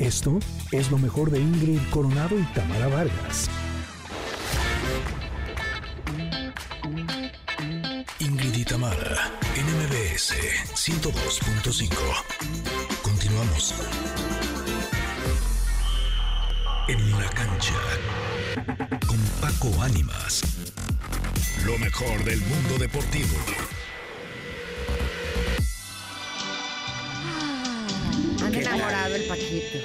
Esto es lo mejor de Ingrid Coronado y Tamara Vargas. Ingrid y Tamara, NMBS 102.5. Continuamos. En la cancha con Paco Ánimas. Lo mejor del mundo deportivo. Enamorado el Paquito.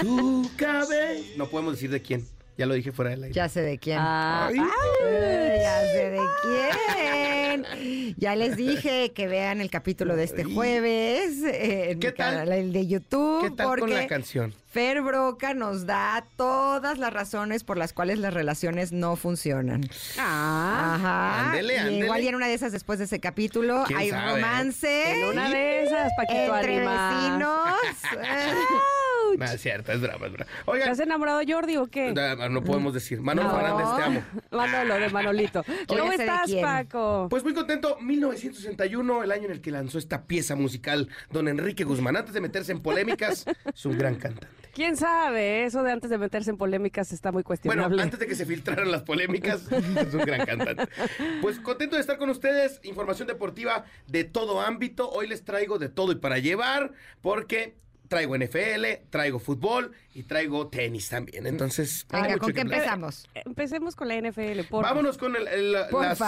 Tu cabeza. No podemos decir de quién. Ya lo dije fuera del aire. Ya sé de quién. Ah, Ay. Ay, ya sé de quién. Ya les dije que vean el capítulo de este jueves eh, en ¿Qué mi tal? canal, el de YouTube. ¿Qué tal con porque la canción? Fer Broca nos da todas las razones por las cuales las relaciones no funcionan. ah, Ajá. ándele, Y ándele. Igual y en una de esas después de ese capítulo ¿Quién hay sabe? romance en una de esas, Paquito entre vecinos. No, es cierto, es broma, es broma. ¿Te Oigan, has enamorado Jordi o qué? no, no podemos decir. Manolo No. Fernández, te amo. Manolo, de Manolito. ¿Cómo estás. Paco? Pues muy contento, 1961, el año en el que lanzó esta pieza musical, don Enrique Guzmán. Antes de meterse en polémicas, es un gran cantante. ¿Quién sabe? Eso de antes de meterse en polémicas está muy Bueno, cuestionable. antes de que se filtraran las polémicas, es un gran cantante. Pues contento de estar con ustedes, información deportiva de todo ámbito. Hoy les traigo de todo y para llevar, porque traigo NFL, traigo fútbol y traigo tenis también. Entonces, Venga, ¿con qué hablar. empezamos? Empecemos con la NFL, Vámonos con el- el- las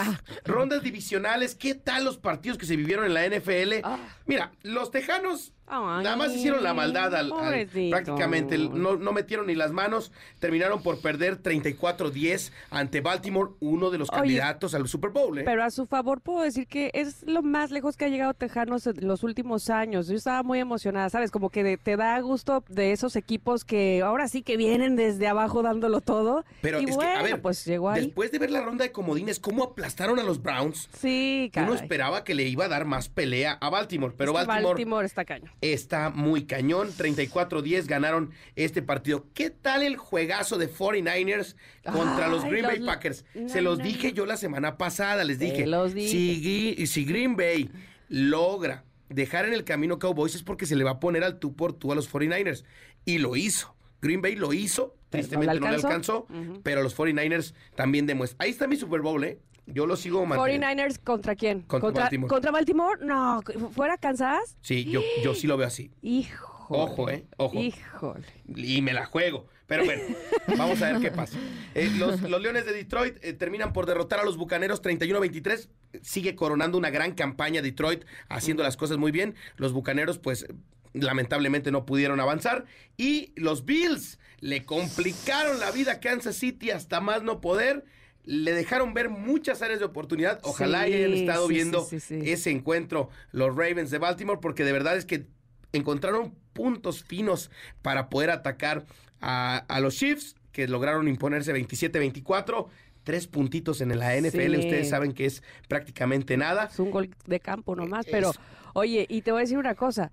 rondas divisionales. ¿Qué tal los partidos que se vivieron en la NFL? Ah. Mira, los Tejanos Ay, nada más hicieron la maldad al, al- prácticamente. no, no metieron ni las manos. Terminaron por perder 34-10 ante Baltimore, uno de los Oye, candidatos al Super Bowl. ¿eh? Pero a su favor puedo decir que es lo más lejos que ha llegado Tejanos en los últimos años. Yo estaba muy emocionada, ¿sabes? Como que de- te da gusto de esos equipos que ahora sí que vienen desde abajo dándolo todo. Pero y es bueno, que, a ver, pues llegó ahí. después de ver la ronda de comodines, cómo aplastaron a los Browns, Sí, uno caray. esperaba que le iba a dar más pelea a Baltimore. Pero Es que Baltimore Baltimore está caño. Está muy cañón. 34-10 ganaron este partido. ¿Qué tal el juegazo de 49ers contra los Green Bay Packers? no, Se los no, dije no. yo la semana pasada, les dije. los dije. Si, Green Bay logra dejar en el camino Cowboys es porque se le va a poner al tú por tú a los 49ers. Y lo hizo. Green Bay lo hizo. Tristemente ¿no no le alcanzó? Pero los 49ers también demuestran. Ahí está mi Super Bowl, ¿eh? Yo lo sigo manteniendo. 49ers contra quién? Contra Baltimore. ¿Contra Baltimore? No, ¿fuera Kansas? Sí, yo, yo sí lo veo así. Hijo. Ojo, ¿eh? Ojo. Híjole. y me la juego. Pero bueno, vamos a ver qué pasa. Eh, los, los Leones de Detroit eh, terminan por derrotar a los Bucaneros 31-23. Sigue coronando una gran campaña Detroit, haciendo las cosas muy bien. Los Bucaneros, pues, lamentablemente no pudieron avanzar. Y los Bills le complicaron la vida a Kansas City hasta más no poder. Le dejaron ver muchas áreas de oportunidad. Ojalá Sí, hayan estado sí, viendo sí, ese encuentro los Ravens de Baltimore, porque de verdad es que encontraron puntos finos para poder atacar a, a los Chiefs, que lograron imponerse 27-24. Tres puntitos en la NFL, Sí. ustedes saben que es prácticamente nada. Es un gol de campo nomás, pero oye, y te voy a decir una cosa.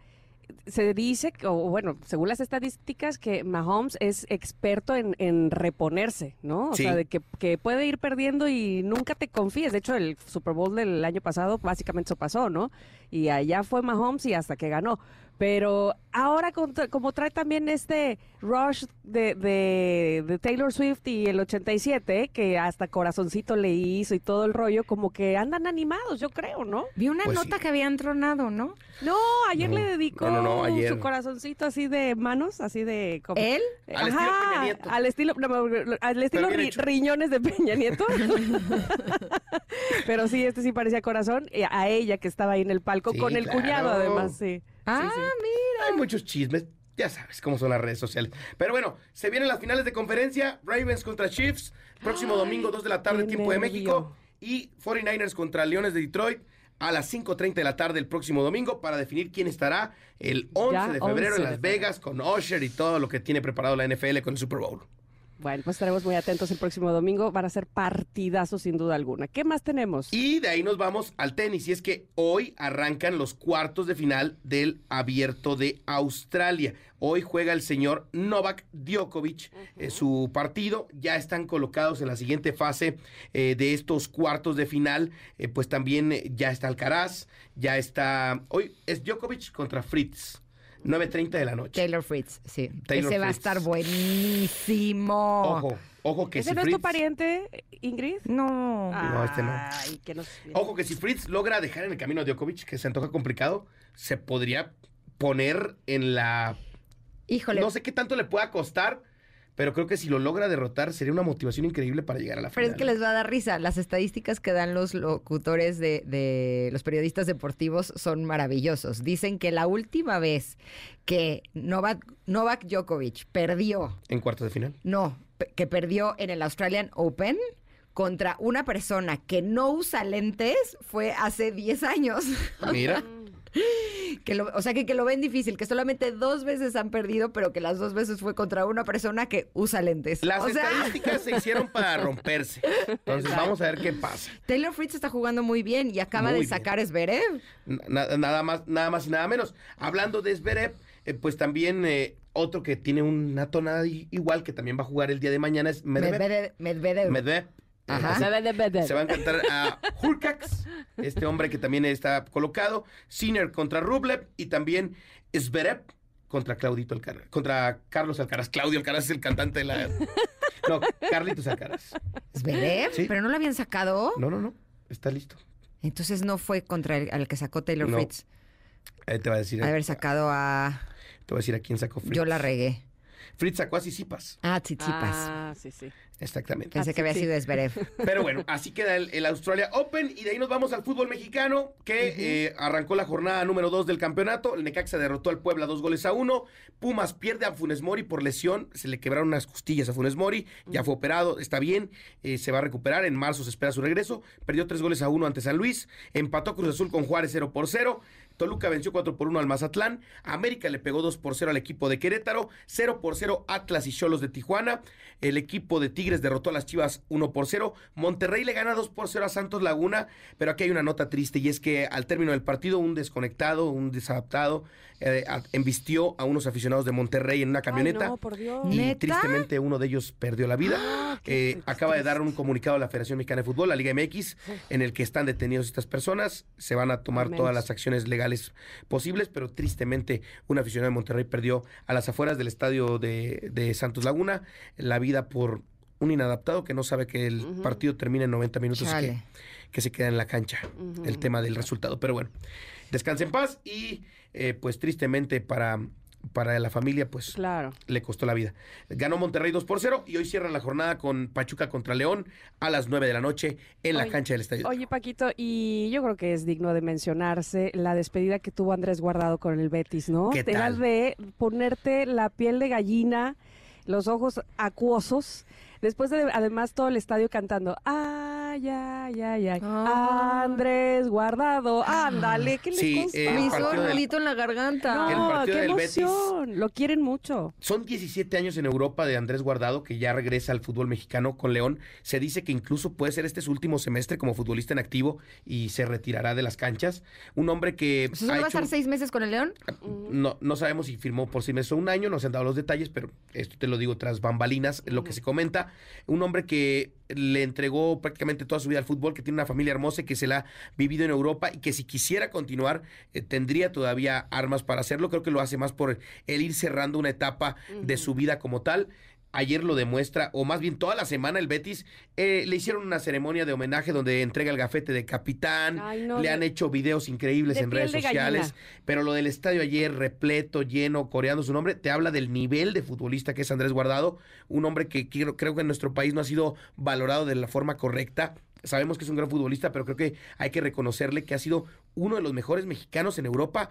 Se dice, que- o bueno, según las estadísticas, que Mahomes es experto en, en reponerse, ¿no? O Sí. sea, de que, que puede ir perdiendo y nunca te confíes. De hecho, el Super Bowl del año pasado básicamente eso pasó, ¿no? Y allá fue Mahomes y hasta que ganó. Pero ahora, con- como trae también este rush de, de- de Taylor Swift y el 87, que hasta corazoncito le hizo y todo el rollo, como que andan animados, yo creo, ¿no? Vi una Pues nota sí. que habían tronado, ¿no? No, ayer No, le dedicó no, no, no, ayer. su corazoncito así de manos, así de... como- ¿Él? Al estilo Peña Nieto. Al estilo, no, al estilo ri- riñones de Peña Nieto. Pero sí, este sí parecía corazón. y a ella que estaba ahí en el palco, Sí, con el claro. cuñado además, sí. Ah, Sí, mira. Hay muchos chismes, ya sabes cómo son las redes sociales. Pero bueno, se vienen las finales de conferencia, Ravens contra Chiefs, próximo Ay, domingo 2 de la tarde, tiempo de. México, y 49ers contra Leones de Detroit a las 5.30 de la tarde el próximo domingo para definir quién estará el 11 Ya, de febrero 11 en Las. Vegas con Usher y todo lo que tiene preparado la NFL con el Super Bowl. Bueno, pues estaremos muy atentos el próximo domingo. Van a ser partidazos sin duda alguna. ¿Qué más tenemos? Y de ahí nos vamos al tenis. Y es que hoy arrancan los cuartos de final del Abierto de Australia. Hoy juega el señor Novak Djokovic eh, su partido. Ya están colocados en la siguiente fase eh, de estos cuartos de final. Eh, pues también ya está Alcaraz, ya está... Hoy es Djokovic contra Fritz. 9.30 de la noche. Taylor Fritz, sí. Taylor Ese va a Fritz. estar buenísimo. Ojo, ojo que ¿Ese si no es tu Fritz- pariente, Ingrid? No. No, este no. Ay, que nos... Ojo que si Fritz logra dejar en el camino a Djokovic, que se antoja complicado, se podría poner en la... Híjole. No sé qué tanto le pueda costar, pero creo que si lo logra derrotar sería una motivación increíble para llegar a la Pero final. es que les va a dar risa. Las estadísticas que dan los locutores de, de los periodistas deportivos son maravillosos. Dicen que la última vez que Novak, Novak Djokovic perdió, En cuartos de final. no, que perdió en el Australian Open contra una persona que no usa lentes fue hace 10 años. Mira, Que lo- o sea, que, que lo ven difícil, que solamente dos veces han perdido, pero que las dos veces fue contra una persona que usa lentes. las o sea, estadísticas se hicieron para romperse. Entonces vamos a ver qué pasa. Taylor Fritz está jugando muy bien y acaba Muy de bien. sacar Zverev. Na- nada más, nada más y nada menos. Hablando de Zverev, eh, pues también eh, otro que tiene una tonada igual que también va a jugar el día de mañana es Medvedev. Medvedev. Medvedev. Medvedev. Ajá. Se va a encantar a Hurkacz, este hombre que también está colocado. Sinner contra Rublev y también Zverev contra Claudito Alcaraz. Contra Carlos Alcaraz. Claudio Alcaraz es el cantante de la. No, Carlitos Alcaraz. ¿Zverev? Sí. ¿Pero no lo habían sacado? No, no, no. Está listo. Entonces no fue contra el al que sacó Taylor No. Fritz. Eh, te va a decir. Ha de haber sacado a... Te voy a decir a quién sacó Fritz. Yo la regué. Fritz sacó a Sisipas. Ah, Tsitsipas. Ah, sí, sí. Exactamente. Pensé Ah, que había sí, sido Zverev. Pero bueno, así queda el, el Australia Open y de ahí nos vamos al fútbol mexicano que eh, arrancó la jornada número 2 del campeonato. El Necaxa derrotó al Puebla dos goles a uno. Pumas pierde a Funes Mori por lesión. Se le quebraron unas costillas a Funes Mori. Ya fue operado, está bien. eh, se va a recuperar. En marzo se espera su regreso. Perdió tres goles a uno ante San Luis. Empató Cruz Azul con Juárez 0 por 0. Toluca venció 4 por 1 al Mazatlán. América le pegó 2 por 0 al equipo de Querétaro. 0 por 0 Atlas y Cholos de Tijuana. El equipo de Tigres derrotó a las Chivas 1 por 0. Monterrey le gana 2 por 0 a Santos Laguna. Pero aquí hay una nota triste y es que al término del partido un desconectado, un desadaptado, eh, embistió a unos aficionados de Monterrey en una camioneta. Ay, no, por Dios. Y ¿Neta? tristemente uno de ellos perdió la vida. Ah, Eh, acaba de dar un comunicado a la Federación Mexicana de Fútbol, la Liga MX, en el que están detenidos estas personas. Se van a tomar todas las acciones legales posibles, pero tristemente un aficionado de Monterrey perdió a las afueras del estadio de, de Santos Laguna la vida por un inadaptado que no sabe que el partido termina en 90 minutos y que, se queda en la cancha el tema del resultado. Pero bueno, descanse en paz y eh, pues tristemente para, para la familia pues Claro. le costó la vida. Ganó Monterrey 2 por 0 y hoy cierra la jornada con Pachuca contra León a las 9 de la noche en la cancha del estadio. Oye, Paquito, y yo creo que es digno de mencionarse la despedida que tuvo Andrés Guardado con el Betis, ¿no? ¿Qué Era tal? de ponerte la piel de gallina, los ojos acuosos, después de además todo el estadio cantando, ay, ay, ay, ay, Ah. Andrés Guardado, ándale, ¿qué les Sí, eh, Me hizo un del- en la garganta. No, el partido qué del Betis. emoción, lo quieren mucho. Son 17 años en Europa de Andrés Guardado, que ya regresa al fútbol mexicano con León. Se dice que incluso puede ser este su último semestre como futbolista en activo y se retirará de las canchas. Un hombre que ¿Eso solo ha va a estar seis meses con el León? No, no sabemos si firmó por seis meses o un año, no se han dado los detalles, pero esto te lo digo tras bambalinas, lo que se comenta. Un hombre que le entregó prácticamente toda su vida al fútbol, que tiene una familia hermosa y que se la ha vivido en Europa y que si quisiera continuar eh, tendría todavía armas para hacerlo. Creo que lo hace más por el ir cerrando una etapa de su vida como tal. Ayer lo demuestra, o más bien toda la semana el Betis eh, le hicieron una ceremonia de homenaje donde entrega el gafete de capitán, Ay, no, le han hecho videos increíbles en redes gallina. sociales. Pero lo del estadio ayer, repleto, lleno, coreando su nombre, te habla del nivel de futbolista que es Andrés Guardado, un hombre que quiero- creo que en nuestro país no ha sido valorado de la forma correcta. Sabemos que es un gran futbolista, pero creo que hay que reconocerle que ha sido uno de los mejores mexicanos en Europa,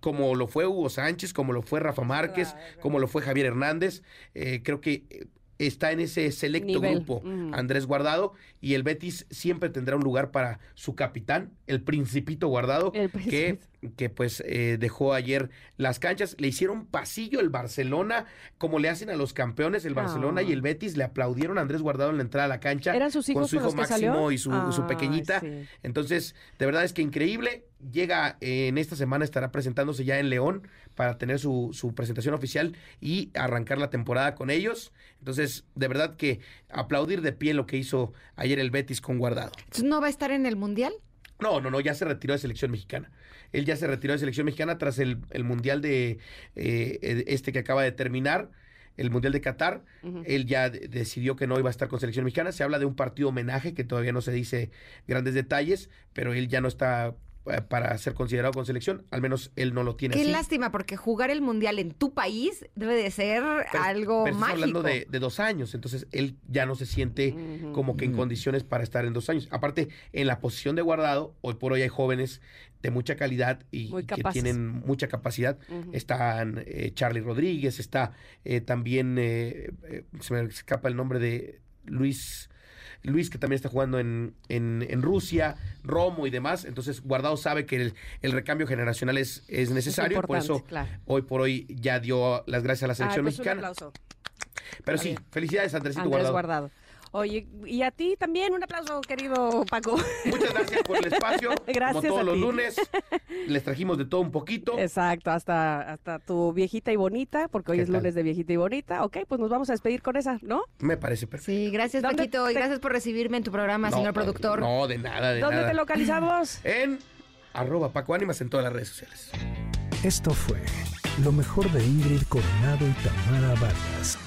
como lo fue Hugo Sánchez, como lo fue Rafa Márquez, como lo fue Javier Hernández. Eh, creo que eh, está en ese selecto Nivel. grupo. Andrés Guardado y el Betis siempre tendrá un lugar para su capitán, el Principito Guardado, El que. Que pues eh, dejó ayer las canchas. Le hicieron pasillo el Barcelona, como le hacen a los campeones el Barcelona Ah. y el Betis le aplaudieron a Andrés Guardado en la entrada a la cancha. ¿Eran sus hijos con su con hijo Máximo salió? y su, su pequeñita. sí. Entonces, de verdad es que increíble. Llega eh, en esta semana, estará presentándose ya en León para tener su, su presentación oficial y arrancar la temporada con ellos. Entonces, de verdad que aplaudir de pie lo que hizo ayer el Betis con Guardado. Entonces, ¿No va a estar en el Mundial? No, no, no, ya se retiró de selección mexicana. Él ya se retiró de selección mexicana tras el, el Mundial de eh, este que acaba de terminar el Mundial de Qatar. Él ya de- decidió que no iba a estar con selección mexicana. Se habla de un partido homenaje que todavía no se dice grandes detalles, pero él ya no está eh, para ser considerado con selección. Al menos él no lo tiene Qué así. lástima, porque jugar el mundial en tu país debe de ser Pero- algo pero mágico. hablando de, de dos años, entonces él ya no se siente como que en condiciones para estar en dos años. Aparte, en la posición de guardado, hoy por hoy hay jóvenes de mucha calidad y, que tienen mucha capacidad. Ujú. Están eh, Charlie Rodríguez, está eh, también, eh, eh, se me escapa el nombre de Luis, Luis que también está jugando en, en- en Rusia, Romo y demás. Entonces, Guardado sabe que el, el recambio generacional es, es necesario y por eso claro. hoy por hoy ya dio las gracias a la Ay, selección pues un mexicana. aplauso. Pero Está sí, bien. felicidades Andresito Andrés Guardado. Guardado. Oye, y a ti también un aplauso, querido Paco. Muchas gracias por el espacio. Gracias Como todos a los ti. lunes, les trajimos de todo un poquito. Exacto, hasta, hasta tu viejita y bonita, porque hoy ¿Qué es tal? lunes de viejita y bonita. Ok, pues nos vamos a despedir con esa, ¿no? Me parece perfecto. Sí, gracias ¿Dónde Paquito y gracias por recibirme en tu programa, No, señor productor. No, de nada, de ¿Dónde nada. te localizamos? En arroba Paco Ánimas en todas las redes sociales. Esto fue lo mejor de Ingrid Coronado y Tamara Vargas.